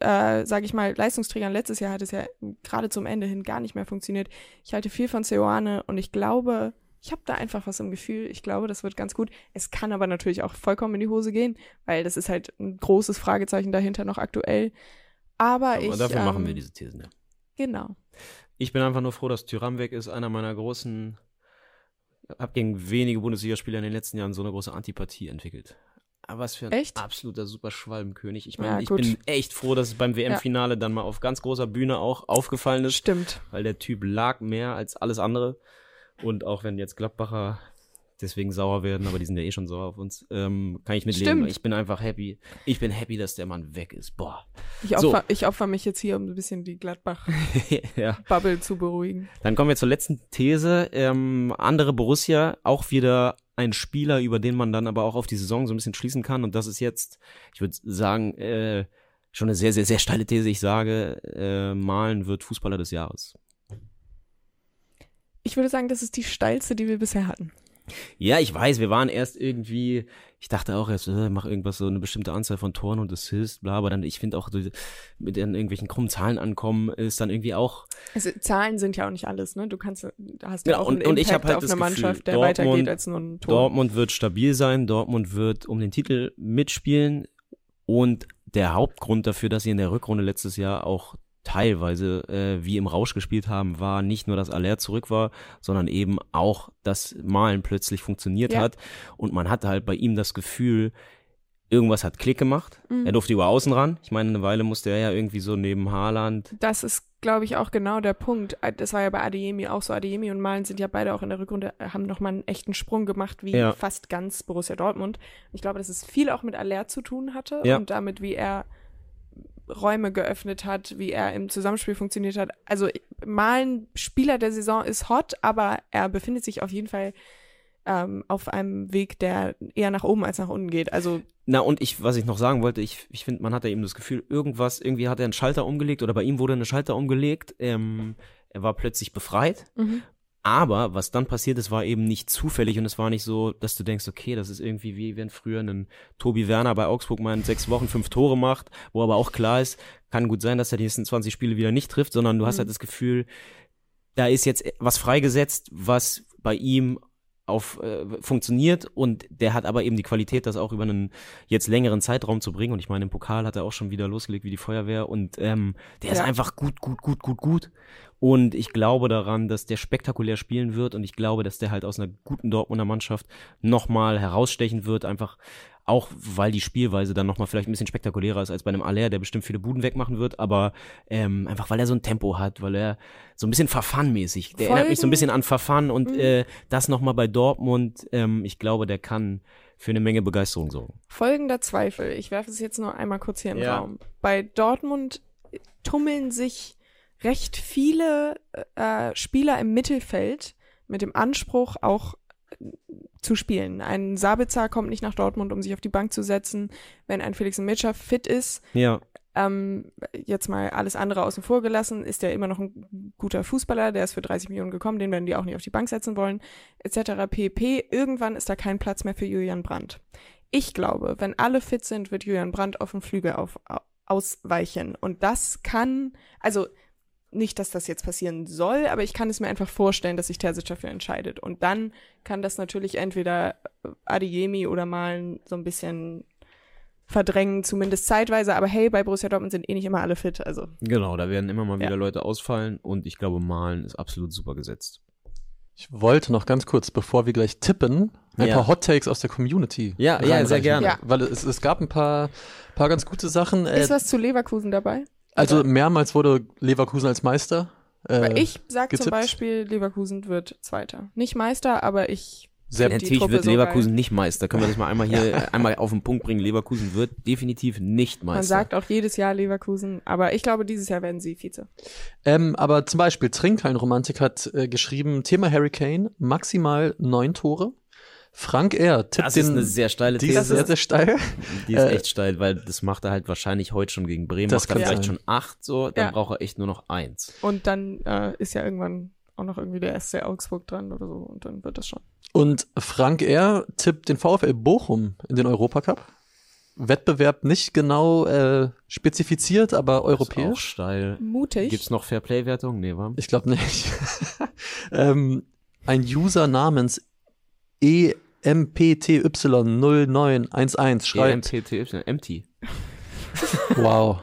äh, sage ich mal, Leistungsträgern. Letztes Jahr hat es ja gerade zum Ende hin gar nicht mehr funktioniert. Ich halte viel von Seoane und ich glaube, ich habe da einfach was im Gefühl. Ich glaube, das wird ganz gut. Es kann aber natürlich auch vollkommen in die Hose gehen, weil das ist halt ein großes Fragezeichen dahinter noch aktuell. Aber, Aber ich. dafür machen ähm, wir diese Thesen, ja. Genau. Ich bin einfach nur froh, dass Tyram weg ist, einer meiner großen, hab gegen wenige Bundesligaspieler in den letzten Jahren so eine große Antipathie entwickelt. Aber was für ein Echt? absoluter Superschwalbenkönig. Ich Ja, meine, ich gut. bin echt froh, dass es beim WM-Finale dann mal auf ganz großer Bühne auch aufgefallen ist, Stimmt. weil der Typ lag mehr als alles andere. Und auch wenn jetzt Gladbacher deswegen sauer werden, aber die sind ja eh schon sauer auf uns, ähm, kann ich mitleben. Stimmt. Ich bin einfach happy. Ich bin happy, dass der Mann weg ist. Boah. Ich So. opfer, ich opfer mich jetzt hier, um ein bisschen die Gladbach-Bubble ja. zu beruhigen. Dann kommen wir zur letzten These. Ähm, andere Borussia, auch wieder ein Spieler, über den man dann aber auch auf die Saison so ein bisschen schließen kann. Und das ist jetzt, ich würde sagen, äh, schon eine sehr, sehr, sehr steile These. Ich sage, äh, Malen wird Fußballer des Jahres. Ich würde sagen, das ist die steilste, die wir bisher hatten. Ja, ich weiß, wir waren erst irgendwie, ich dachte auch erst, äh, mach irgendwas so eine bestimmte Anzahl von Toren und Assists, bla, aber dann, ich finde auch, mit den irgendwelchen krummen Zahlen ankommen, ist dann irgendwie auch, Also Zahlen sind ja auch nicht alles, ne? Du kannst, du hast ja Ja, auch und- einen und Impact halt auf das eine Mannschaft, der Dortmund- weitergeht als nur ein Tor. Dortmund wird stabil sein, Dortmund wird um den Titel mitspielen und der Hauptgrund dafür, dass sie in der Rückrunde letztes Jahr auch teilweise äh, wie im Rausch gespielt haben, war nicht nur, dass Aller zurück war, sondern eben auch, dass Malen plötzlich funktioniert Ja. hat und man hatte halt bei ihm das Gefühl, irgendwas hat Klick gemacht. Mhm. Er durfte über außen ran. Ich meine, eine Weile musste er ja irgendwie so neben Haaland. Das ist, glaube ich, auch genau der Punkt. Das war ja bei Adeyemi auch so. Adeyemi und Malen sind ja beide auch in der Rückrunde, äh, haben nochmal einen echten Sprung gemacht, wie Ja. fast ganz Borussia Dortmund. Ich glaube, dass es viel auch mit Aller zu tun hatte Ja. und damit, wie er Räume geöffnet hat, wie er im Zusammenspiel funktioniert hat. Also Malen, Spieler der Saison ist hot, aber er befindet sich auf jeden Fall ähm, auf einem Weg, der eher nach oben als nach unten geht. Also Na, und ich, was ich noch sagen wollte, ich, ich finde, man hat ja eben das Gefühl, irgendwas, irgendwie hat er einen Schalter umgelegt oder bei ihm wurde ein Schalter umgelegt. Ähm, er war plötzlich befreit. mhm. Aber was dann passiert ist, war eben nicht zufällig und es war nicht so, dass du denkst, okay, das ist irgendwie wie wenn früher ein Tobi Werner bei Augsburg mal in sechs Wochen fünf Tore macht, wo aber auch klar ist, kann gut sein, dass er die nächsten 20 Spiele wieder nicht trifft, sondern du hast Mhm. halt das Gefühl, da ist jetzt was freigesetzt, was bei ihm auf äh, funktioniert und der hat aber eben die Qualität, das auch über einen jetzt längeren Zeitraum zu bringen und ich meine, im Pokal hat er auch schon wieder losgelegt wie die Feuerwehr und ähm, der ist Ja. einfach gut, gut, gut, gut, gut und ich glaube daran, dass der spektakulär spielen wird und ich glaube, dass der halt aus einer guten Dortmunder Mannschaft nochmal herausstechen wird, einfach auch weil die Spielweise dann nochmal vielleicht ein bisschen spektakulärer ist als bei einem Aller, der bestimmt viele Buden wegmachen wird, aber ähm, einfach weil er so ein Tempo hat, weil er so ein bisschen Verfan-mäßig, der erinnert mich so ein Folgen- bisschen an Verfan und Mhm. äh, das nochmal bei Dortmund, ähm, ich glaube, der kann für eine Menge Begeisterung sorgen. Folgender Zweifel. Ich werfe es jetzt nur einmal kurz hier in den Ja. Raum. Bei Dortmund tummeln sich recht viele äh, Spieler im Mittelfeld mit dem Anspruch, auch äh, zu spielen. Ein Sabitzer kommt nicht nach Dortmund, um sich auf die Bank zu setzen. Wenn ein Felix Mitscher fit ist, Ja, ähm, jetzt mal alles andere außen vor gelassen, ist er immer noch ein guter Fußballer, der ist für 30 Millionen gekommen, den werden die auch nicht auf die Bank setzen wollen, etc. pp. Irgendwann ist da kein Platz mehr für Julian Brandt. Ich glaube, wenn alle fit sind, wird Julian Brandt auf dem Flügel auf, au- ausweichen. Und das kann, also nicht, dass das jetzt passieren soll, aber ich kann es mir einfach vorstellen, dass sich Terzic dafür entscheidet. Und dann kann das natürlich entweder Adeyemi oder Malen so ein bisschen verdrängen, zumindest zeitweise. Aber hey, bei Borussia Dortmund sind eh nicht immer alle fit. Also genau, da werden immer mal wieder Ja. Leute ausfallen und ich glaube, Malen ist absolut super gesetzt. Ich wollte noch ganz kurz, bevor wir gleich tippen, ein Ja. paar Hot Takes aus der Community. Ja, ja, sehr gerne. Ja. Weil es, es gab ein paar, paar ganz gute Sachen. Äh, ist was zu Leverkusen dabei? Also Oder? mehrmals wurde Leverkusen als Meister. Äh, Weil ich sag zum getippt. Beispiel, Leverkusen wird Zweiter. Nicht Meister, aber ich sehr, die Natürlich Truppe wird so Leverkusen geil. nicht Meister. Können wir das mal einmal hier äh, einmal auf den Punkt bringen? Leverkusen wird definitiv nicht Meister. Man sagt auch jedes Jahr Leverkusen, aber ich glaube, dieses Jahr werden sie Vize. Ähm, aber zum Beispiel Trinkhallenromantik hat äh, geschrieben, Thema Harry Kane, maximal neun Tore. Frank R. tippt Das den, ist eine sehr steile die ist These. sehr, sehr steil. Die ist Äh, echt steil, weil das macht er halt wahrscheinlich heute schon gegen Bremen. Das macht er kann vielleicht sein. schon acht, so, dann Ja. braucht er echt nur noch eins. Und dann äh, ist ja irgendwann auch noch irgendwie der SC Augsburg dran oder so und dann wird das schon. Und Frank R. tippt den VfL Bochum in den Europacup. Wettbewerb nicht genau äh, spezifiziert, aber Ist auch europäisch. steil. Mutig. Gibt's noch Fairplay-Wertung? Nee, war? Ich glaube nicht. ähm, ein User namens E EMPTY0911 schreibt. EMPTY, empty. Wow.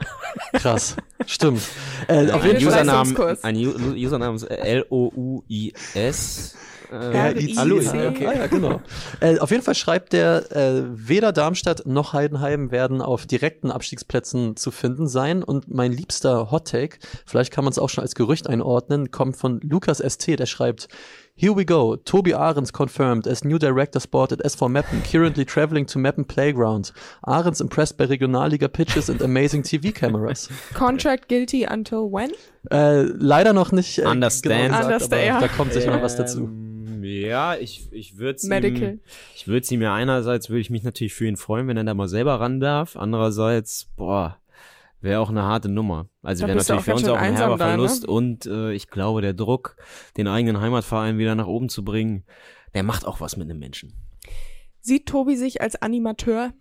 Krass. Stimmt. Äh, auf Ein jeden Fall. Leistungskurs. ein Username ist L-O-U-I-S. Äh, I- ja, okay. Ah, ja, genau. äh, auf jeden Fall schreibt der, äh, weder Darmstadt noch Heidenheim werden auf direkten Abstiegsplätzen zu finden sein. Und mein liebster Hot Take, vielleicht kann man es auch schon als Gerücht einordnen, kommt von Lukas ST, der schreibt, Here we go. Toby Ahrens confirmed as new director sport at SV Meppen, currently traveling to Meppen Playground. Ahrens impressed by Regionalliga pitches and amazing TV cameras. Contract guilty until when? Äh, leider noch nicht äh, Understand. gesagt, Understand, aber ja. da kommt sicher noch was dazu. Ähm, Ja, ich, ich würde es Medical. ihm, ich würde ihm ja einerseits würde ich mich natürlich für ihn freuen, wenn er da mal selber ran darf. Andererseits, boah, wäre auch eine harte Nummer. Also wäre natürlich für uns auch ein herber da, ne? Verlust und äh, ich glaube, der Druck, den eigenen Heimatverein wieder nach oben zu bringen, der macht auch was mit einem Menschen. Sieht Tobi sich als Animateur?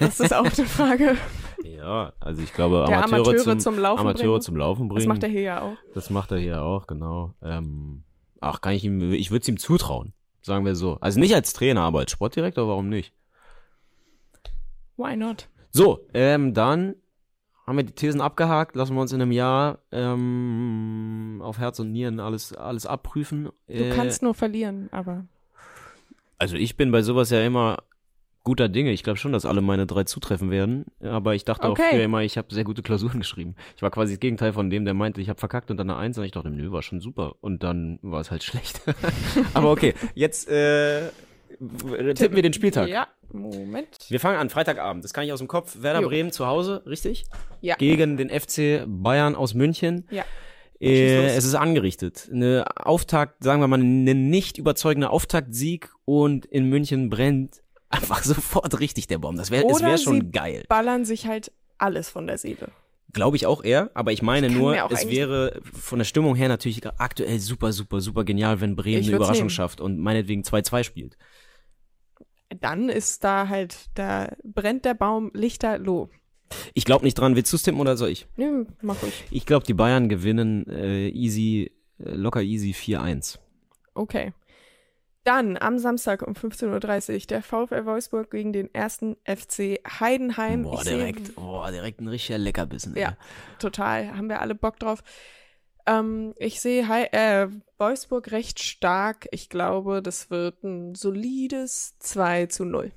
Das ist auch eine Frage. Ja, also ich glaube, Der Amateure, Amateure zum, zum Laufen Amateure bringen. zum Laufen bringen. Das macht er hier ja auch. Das macht er hier auch, genau. Ähm, ach, kann ich ihm, ich würde es ihm zutrauen, sagen wir so. Also nicht als Trainer, aber als Sportdirektor, warum nicht? Why not? So, ähm, dann haben wir die Thesen abgehakt, lassen wir uns in einem Jahr ähm, auf Herz und Nieren alles, alles abprüfen. Du Äh, kannst nur verlieren, aber also ich bin bei sowas ja immer guter Dinge. Ich glaube schon, dass alle meine drei zutreffen werden. Aber ich dachte Okay. auch früher immer, ich habe sehr gute Klausuren geschrieben. Ich war quasi das Gegenteil von dem, der meinte, ich habe verkackt und dann eine Eins. Und ich dachte, nö, war schon super. Und dann war es halt schlecht. aber okay, jetzt äh, tippen wir den Spieltag. Ja, Moment. Wir fangen an, Freitagabend. Das kann ich aus dem Kopf. Werder Jo. Bremen zu Hause, richtig? Ja. Gegen den FC Bayern aus München. Ja. Äh, es ist angerichtet. Eine Auftakt, sagen wir mal, eine nicht überzeugende Auftaktsieg und in München brennt einfach sofort richtig der Baum. Das wäre, es Oder wäre sie- schon geil. Ballern sich halt alles von der Seele. Glaube ich auch eher, aber ich meine Ich nur, es wäre von der Stimmung her natürlich aktuell super, super, super genial, wenn Bremen eine Überraschung nehmen. schafft und meinetwegen 2-2 spielt. Dann ist da halt, da brennt der Baum lichterloh. Ich glaube nicht dran. Willst du tippen oder soll ich? Nö, mach ruhig. Ich glaube, die Bayern gewinnen äh, easy, äh, locker easy 4-1. Okay. Dann am Samstag um 15.30 Uhr der VfL Wolfsburg gegen den ersten FC Heidenheim. Boah, direkt, boah, direkt ein richtiger Leckerbissen. ey. Ja, total. Haben wir alle Bock drauf. Ähm, ich sehe Hei- äh, Wolfsburg recht stark. Ich glaube, das wird ein solides 2 zu 0.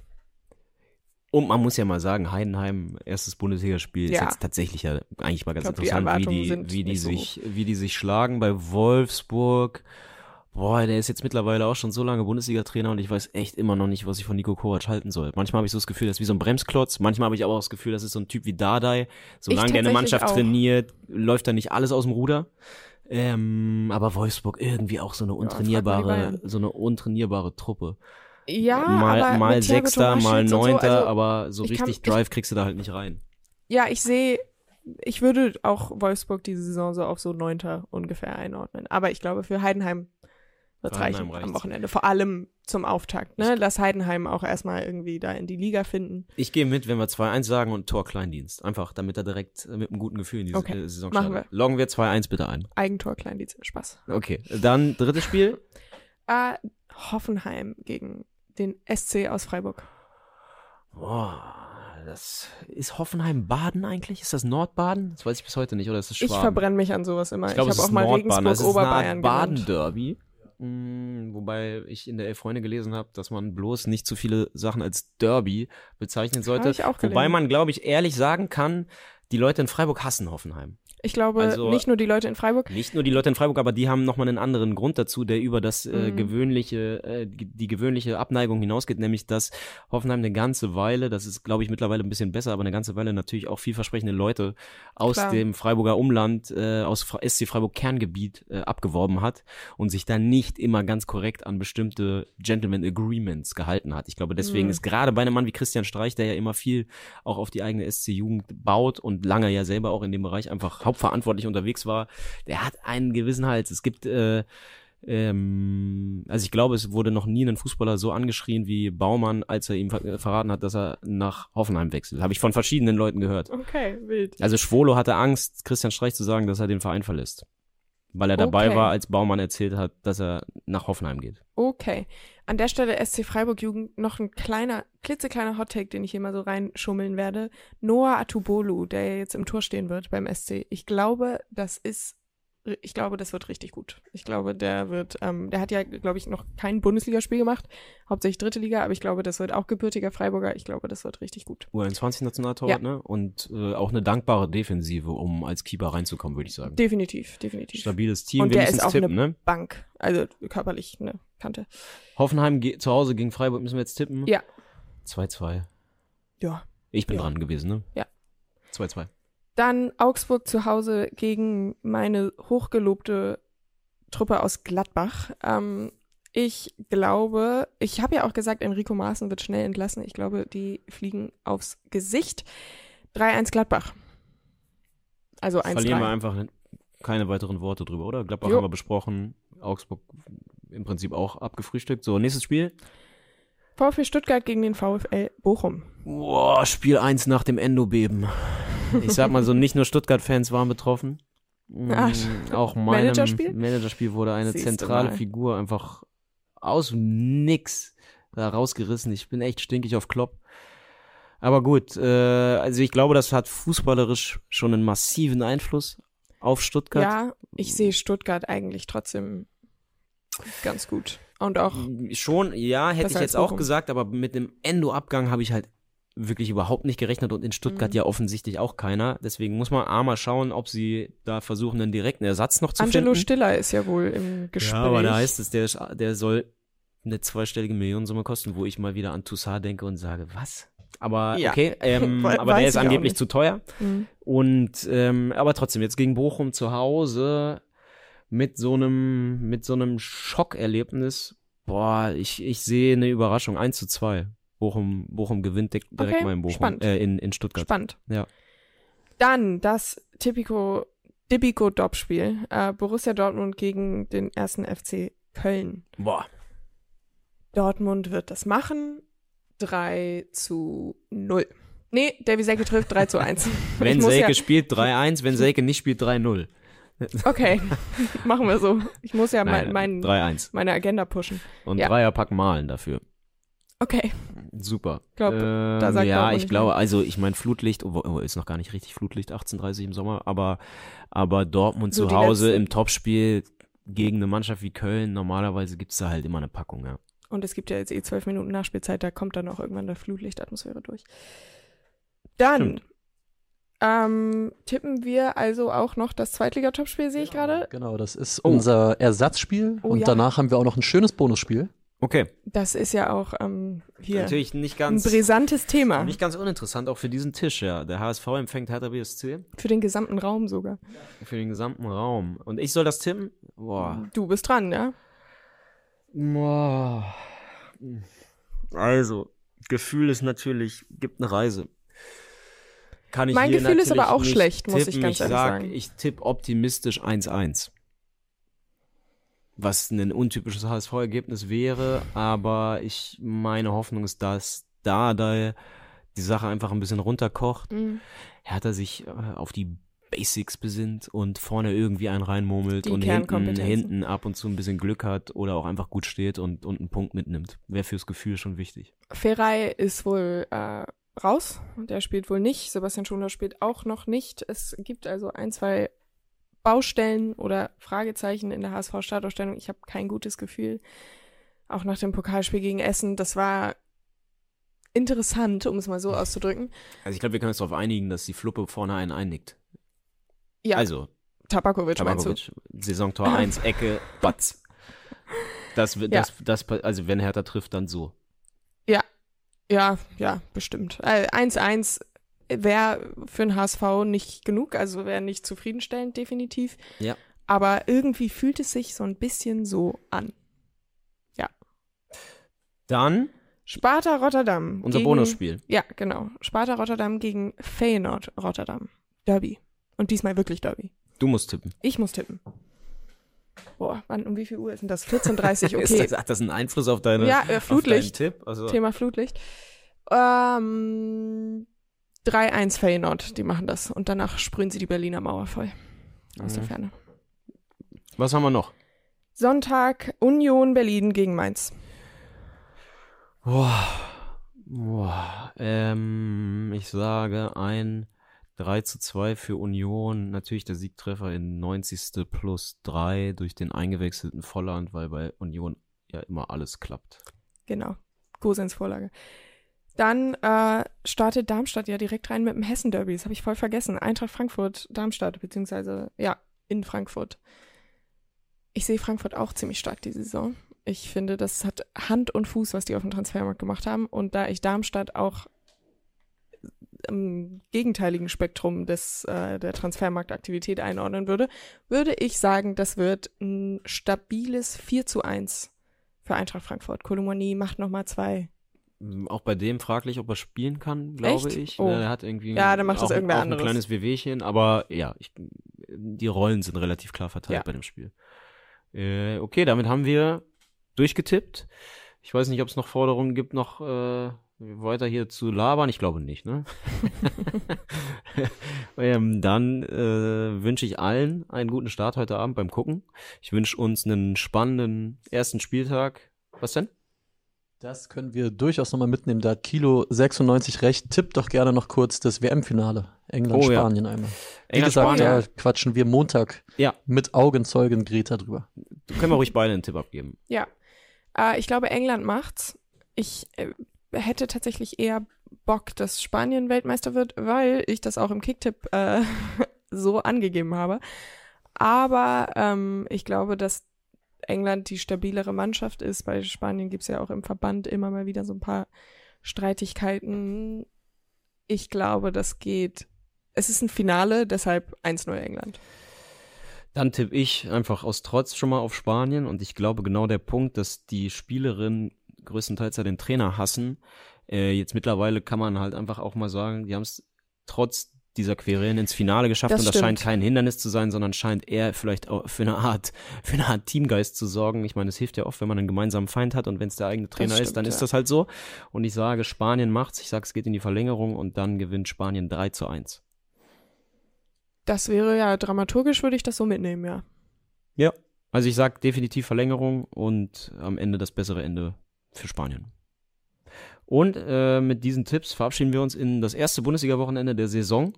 Und man muss ja mal sagen, Heidenheim, erstes Bundesligaspiel, ist Ja. jetzt tatsächlich ja eigentlich mal ganz glaub, die interessant, wie die, wie die nicht so sich, wie die sich schlagen bei Wolfsburg. Boah, der ist jetzt mittlerweile auch schon so lange Bundesliga-Trainer und ich weiß echt immer noch nicht, was ich von Nico Kovac halten soll. Manchmal habe ich so das Gefühl, das ist wie so ein Bremsklotz. Manchmal habe ich aber auch das Gefühl, das ist so ein Typ wie Dardai. Solange der eine Mannschaft auch. trainiert, läuft da nicht alles aus dem Ruder. Ähm, aber Wolfsburg irgendwie auch so eine untrainierbare, Bayern. so eine untrainierbare Truppe. Ja, mal mal Sechster, mal und so, Neunter, also, aber so ich kann- richtig ich- Drive kriegst du da halt nicht rein. Ja, ich sehe, ich würde auch Wolfsburg diese Saison so auf so Neunter ungefähr einordnen. Aber ich glaube, für Heidenheim wird Für Heidenheim reichen am Wochenende. Vor allem zum Auftakt. Ne? Lass Heidenheim auch erstmal irgendwie da in die Liga finden. Ich gehe mit, wenn wir 2-1 sagen und Tor Kleindienst. Einfach, damit er direkt äh, mit einem guten Gefühl in die Okay, äh, Saison machen startet. Loggen wir 2-1 bitte ein. Eigentor, Kleindienst, Spaß. Okay, dann drittes Spiel. Äh, Hoffenheim gegen den SC aus Freiburg. Boah, das ist Hoffenheim-Baden eigentlich? Ist das Nordbaden? Das weiß ich bis heute nicht, oder ist das Schwaben? Ich verbrenne mich an sowas immer. Ich, glaube, habe auch mal Nordbaden. Ist Regensburg, Oberbayern genannt. Baden-Derby. Mm, Wobei ich in der Elf Freunde gelesen habe, dass man bloß nicht zu viele Sachen als Derby bezeichnen sollte. Wobei man, glaube ich, ehrlich sagen kann, die Leute in Freiburg hassen Hoffenheim. Ich glaube, Also- nicht nur die Leute in Freiburg. Nicht nur die Leute in Freiburg, aber die haben nochmal einen anderen Grund dazu, der über das äh, Mhm. gewöhnliche, äh, die gewöhnliche Abneigung hinausgeht, nämlich dass Hoffenheim eine ganze Weile, das ist glaube ich mittlerweile ein bisschen besser, aber eine ganze Weile natürlich auch vielversprechende Leute aus Klar. dem Freiburger Umland, äh, aus Fra- SC Freiburg Kerngebiet äh, abgeworben hat und sich da nicht immer ganz korrekt an bestimmte Gentleman Agreements gehalten hat. Ich glaube, deswegen Mhm. ist gerade bei einem Mann wie Christian Streich, der ja immer viel auch auf die eigene SC-Jugend baut und lange ja selber auch in dem Bereich einfach hauptverantwortlich unterwegs war, der hat einen gewissen Hals. Es gibt, äh, ähm, also ich glaube, es wurde noch nie ein Fußballer so angeschrien wie Baumann, als er ihm ver äh, verraten hat, dass er nach Hoffenheim wechselt. Habe ich von verschiedenen Leuten gehört. Okay, wild. Also Schwolo hatte Angst, Christian Streich zu sagen, dass er den Verein verlässt. Weil er dabei Okay. war, als Baumann erzählt hat, dass er nach Hoffenheim geht. Okay. An der Stelle SC Freiburg Jugend noch ein kleiner, klitzekleiner Hottake, den ich hier mal so reinschummeln werde. Noah Atubolu, der jetzt im Tor stehen wird beim SC. Ich glaube, das ist, ich glaube, das wird richtig gut. Ich glaube, der wird, ähm, der hat ja, glaube ich, noch kein Bundesligaspiel gemacht, hauptsächlich dritte Liga, aber ich glaube, das wird auch gebürtiger Freiburger. Ich glaube, das wird richtig gut. U21-Nationaltorwart, Ja. ne? Und äh, auch eine dankbare Defensive, um als Keeper reinzukommen, würde ich sagen. Definitiv, definitiv. Stabiles Team, Und der ist auch tippen, ne? Bank, also körperlich eine Kante. Hoffenheim zu Hause gegen Freiburg müssen wir jetzt tippen. Ja. 2-2. Ja. Ich bin Ja. dran gewesen, ne? Ja. 2-2. Dann Augsburg zu Hause gegen meine hochgelobte Truppe aus Gladbach. Ähm, ich glaube, ich habe ja auch gesagt, Enrico Maaßen wird schnell entlassen. Ich glaube, die fliegen aufs Gesicht. 3-1 Gladbach. Also Verlieren wir 1-3. einfach keine weiteren Worte drüber, oder? Gladbach Jo. haben wir besprochen. Augsburg im Prinzip auch abgefrühstückt. So, nächstes Spiel. VfB Stuttgart gegen den VfL Bochum. Boah, Spiel 1 nach dem Endobeben. Ich sag mal so, nicht nur Stuttgart-Fans waren betroffen. Mm, auch meinem Managerspiel? Managerspiel wurde eine Siehste zentrale. Figur einfach aus nix da rausgerissen. Ich bin echt stinkig auf Klopp. Aber gut, äh, also ich glaube, das hat fußballerisch schon einen massiven Einfluss auf Stuttgart. Ja, ich sehe Stuttgart eigentlich trotzdem ganz gut. Und auch Schon, ja, hätte ich jetzt auch gesagt, aber mit dem Endo-Abgang habe ich halt wirklich überhaupt nicht gerechnet und in Stuttgart Mhm. ja offensichtlich auch keiner. Deswegen muss man A mal schauen, ob sie da versuchen, einen direkten Ersatz noch zu Angelo finden. Stiller ist ja wohl im Gespräch. Ja, aber da heißt es, der, der soll eine zweistellige Millionensumme kosten, wo ich mal wieder an Toussaint denke und sage, was? Aber Ja. okay, ähm, We- aber der ist angeblich zu teuer. Mhm. Und ähm, aber trotzdem, jetzt gegen Bochum zu Hause mit so einem, mit so einem Schockerlebnis, boah, ich, ich sehe eine Überraschung. 1 zu 2. Bochum, Bochum gewinnt direkt Okay, mal in Bochum, spannend. äh, in, in Stuttgart. Spannend. Ja. Dann das Tipico, Tipico Dop-Spiel. Äh, Borussia Dortmund gegen den ersten FC Köln. Boah. Dortmund wird das machen. 3 zu 0. Nee, Davy Selke trifft 3 zu 1. Wenn Selke ja- spielt 3-1, wenn Selke nicht spielt 3-0. Okay, machen wir so. Ich muss ja mein, Nein, mein, 3-1. meine Agenda pushen. Und Ja. Dreierpack malen dafür. Okay, Super. Glaub, ähm, da sagt ja, ich glaube, also ich meine Flutlicht, oh, ist noch gar nicht richtig Flutlicht, 18:30 im Sommer, aber aber Dortmund So zu Hause letzten- im Topspiel gegen eine Mannschaft wie Köln, normalerweise gibt's da halt immer eine Packung, ja. Und es gibt ja jetzt eh zwölf Minuten Nachspielzeit, da kommt dann auch irgendwann der Flutlichtatmosphäre durch. Dann Stimmt. Ähm, tippen wir also auch noch das Zweitliga-Topspiel, sehe ich gerade. Genau, das ist Oh. unser Ersatzspiel Oh und ja. danach haben wir auch noch ein schönes Bonusspiel. Okay. Das ist ja auch ähm, hier Natürlich nicht ein ganz brisantes Thema. nicht ganz uninteressant auch für diesen Tisch, ja. Der HSV empfängt Hertha BSC Für den gesamten Raum sogar. für den gesamten Raum und ich soll das tippen? Boah. Du bist dran, ja? Boah. Also, Gefühl ist natürlich, gibt eine Reise. Kann ich Mein Gefühl ist aber auch schlecht, muss ich tippen. ganz ich ehrlich sag, sagen. Ich tippe optimistisch 1-1. Was ein untypisches HSV-Ergebnis wäre, aber ich, meine Hoffnung ist, dass da, da die Sache einfach ein bisschen runterkocht, Mhm. Hertha sich äh, auf die Basics besinnt und vorne irgendwie einen reinmurmelt Die und hinten, hinten ab und zu ein bisschen Glück hat oder auch einfach gut steht und, und einen Punkt mitnimmt. Wäre fürs Gefühl schon wichtig. Ferrei ist wohl äh, raus. Der spielt wohl nicht. Sebastian Schuler spielt auch noch nicht. Es gibt also ein, zwei Baustellen oder Fragezeichen in der HSV-Startaufstellung. Ich habe kein gutes Gefühl. Auch nach dem Pokalspiel gegen Essen. Das war interessant, um es mal so auszudrücken. Also ich glaube, wir können uns darauf einigen, dass die Fluppe vorne einen einnickt. Ja, Also, Tabakovic? Tabakovic, Saisontor 1, Ecke, Batz. Das, wird- das, das, also wenn Hertha trifft, dann so. Ja, ja, bestimmt. Äh, 1-1 wäre für den HSV nicht genug, also wäre nicht zufriedenstellend, definitiv. Ja. Aber irgendwie fühlt es sich so ein bisschen so an. Dann Sparta Rotterdam. unser gegen, Bonusspiel. Ja, genau. Sparta Rotterdam gegen Feyenoord Rotterdam. Derby. Und diesmal wirklich Derby. Du musst tippen. Ich muss tippen. Boah, wann, um wie viel Uhr ist denn das? 14.30 Ist okay. das, hat das einen Einfluss auf deine Ja, äh, Flutlicht. Tipp? Also, Thema Flutlicht. Ähm, 3-1 Feyenoord, die machen das. Und danach sprühen sie die Berliner Mauer voll. Aus der Mhm. Ferne. Was haben wir noch? Sonntag Union Berlin gegen Mainz. Boah. Boah. Ähm, ich sage ein 3 zu 2 für Union. Natürlich der Siegtreffer in 90. plus 3 durch den eingewechselten Volland, weil bei Union ja immer alles klappt. Genau. Gosens Vorlage. Dann äh, startet Darmstadt ja direkt rein mit dem Hessen-Derby. Das habe ich voll vergessen. Eintracht Frankfurt, Darmstadt, beziehungsweise ja, in Frankfurt. Ich sehe Frankfurt auch ziemlich stark diese Saison. Ich finde, das hat Hand und Fuß, was die auf dem Transfermarkt gemacht haben. Und da ich Darmstadt auch im gegenteiligen Spektrum des, äh, der Transfermarktaktivität einordnen würde, würde ich sagen, das wird ein stabiles 4 zu 1 für Eintracht Frankfurt. Kolomani macht nochmal zwei. Auch bei dem fraglich, ob er spielen kann, glaube Echt? ich. Oh. Er hat irgendwie Ja, dann macht das auch, irgendwer auch anderes. ein kleines Wehwehchen, aber ja, ich, die Rollen sind relativ klar verteilt Ja. bei dem Spiel. Äh, okay, damit haben wir durchgetippt. Ich weiß nicht, ob es noch Forderungen gibt, noch äh, weiter hier zu labern. Ich glaube nicht, ne? ähm, dann äh, wünsche ich allen einen guten Start heute Abend beim Gucken. Ich wünsche uns einen spannenden ersten Spieltag. Was denn? Das können wir durchaus nochmal mitnehmen. Da hat Kilo 96 recht. Tippt doch gerne noch kurz das WM-Finale. Oh, ja. England-Spanien einmal. Wie England, gesagt, Spanien. da quatschen wir Montag Ja. mit Augenzeugen Greta drüber. Können wir ruhig beide einen Tipp abgeben. Ja. Äh, ich glaube, England macht's. Ich äh, hätte tatsächlich eher Bock, dass Spanien Weltmeister wird, weil ich das auch im Kicktipp äh, so angegeben habe. Aber ähm, ich glaube, dass England die stabilere Mannschaft ist. Bei Spanien gibt's ja auch im Verband immer mal wieder so ein paar Streitigkeiten. Ich glaube, das geht. Es ist ein Finale, deshalb 1-0 England. Dann tippe ich einfach aus Trotz schon mal auf Spanien und ich glaube genau der Punkt, dass die Spielerinnen größtenteils ja den Trainer hassen. Äh, jetzt mittlerweile kann man halt einfach auch mal sagen, die haben es trotz dieser Querelen ins Finale geschafft Das und das stimmt. scheint kein Hindernis zu sein, sondern scheint eher vielleicht auch für eine Art, für eine Art Teamgeist zu sorgen. Ich meine, es hilft ja oft, wenn man einen gemeinsamen Feind hat und wenn es der eigene Trainer ist, stimmt, dann ist ja. das halt so. Und ich sage, Spanien macht's. Ich sage, es geht in die Verlängerung und dann gewinnt Spanien 3 zu 1. Das wäre ja dramaturgisch, würde ich das so mitnehmen, ja. Also ich sag definitiv Verlängerung und am Ende das bessere Ende für Spanien. Und äh, mit diesen Tipps verabschieden wir uns in das erste Bundesliga-Wochenende der Saison.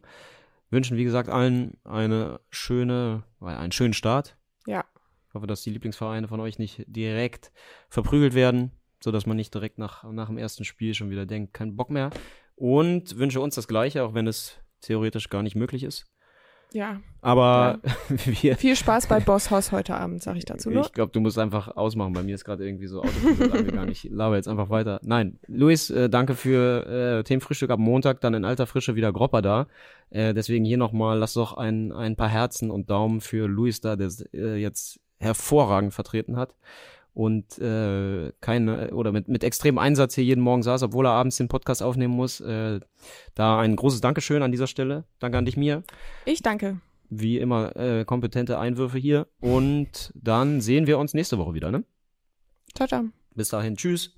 Wünschen, wie gesagt, allen eine schöne, einen schönen Start. Ja. Ich hoffe, dass die Lieblingsvereine von euch nicht direkt verprügelt werden, sodass man nicht direkt nach, nach dem ersten Spiel schon wieder denkt, kein Bock mehr. Und wünsche uns das Gleiche, auch wenn es theoretisch gar nicht möglich ist. Ja. Aber wir, Viel Spaß bei Boss Hoss heute Abend, sage ich dazu nur. Ich glaube, du musst einfach ausmachen. Bei mir ist gerade irgendwie so Autopilot angegangen. Ich laber jetzt einfach weiter. Nein, Luis, äh, danke für äh, Themenfrühstück am Montag, dann in alter Frische wieder Gropper da. Äh, deswegen hier nochmal, lass doch ein, ein paar Herzen und Daumen für Luis da, der äh, jetzt hervorragend vertreten hat und äh, keine oder mit, mit extremem Einsatz hier jeden Morgen saß, obwohl er abends den Podcast aufnehmen muss. Äh, da ein großes Dankeschön an dieser Stelle. Danke an dich, mir Ich danke. wie immer äh, kompetente Einwürfe hier. Und dann sehen wir uns nächste Woche wieder, ne? Ciao, ciao. Bis dahin, tschüss.